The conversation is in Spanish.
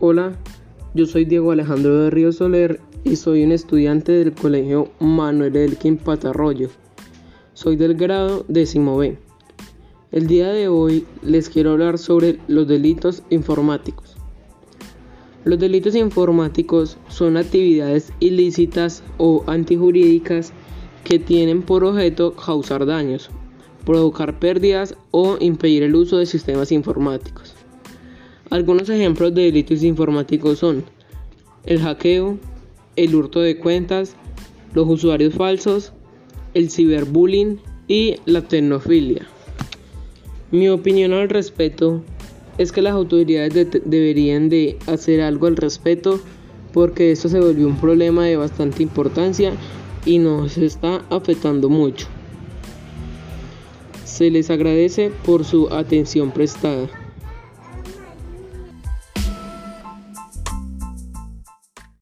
Hola, yo soy Diego Alejandro de Río Soler y soy un estudiante del Colegio Manuel Elkin Patarroyo. Soy del grado décimo B. El día de hoy les quiero hablar sobre los delitos informáticos. Los delitos informáticos son actividades ilícitas o antijurídicas que tienen por objeto causar daños, provocar pérdidas o impedir el uso de sistemas informáticos. Algunos ejemplos de delitos informáticos son el hackeo, el hurto de cuentas, los usuarios falsos, el ciberbullying y la tecnofilia. Mi opinión al respecto es que las autoridades deberían de hacer algo al respecto porque esto se volvió un problema de bastante importancia y nos está afectando mucho. Se les agradece por su atención prestada.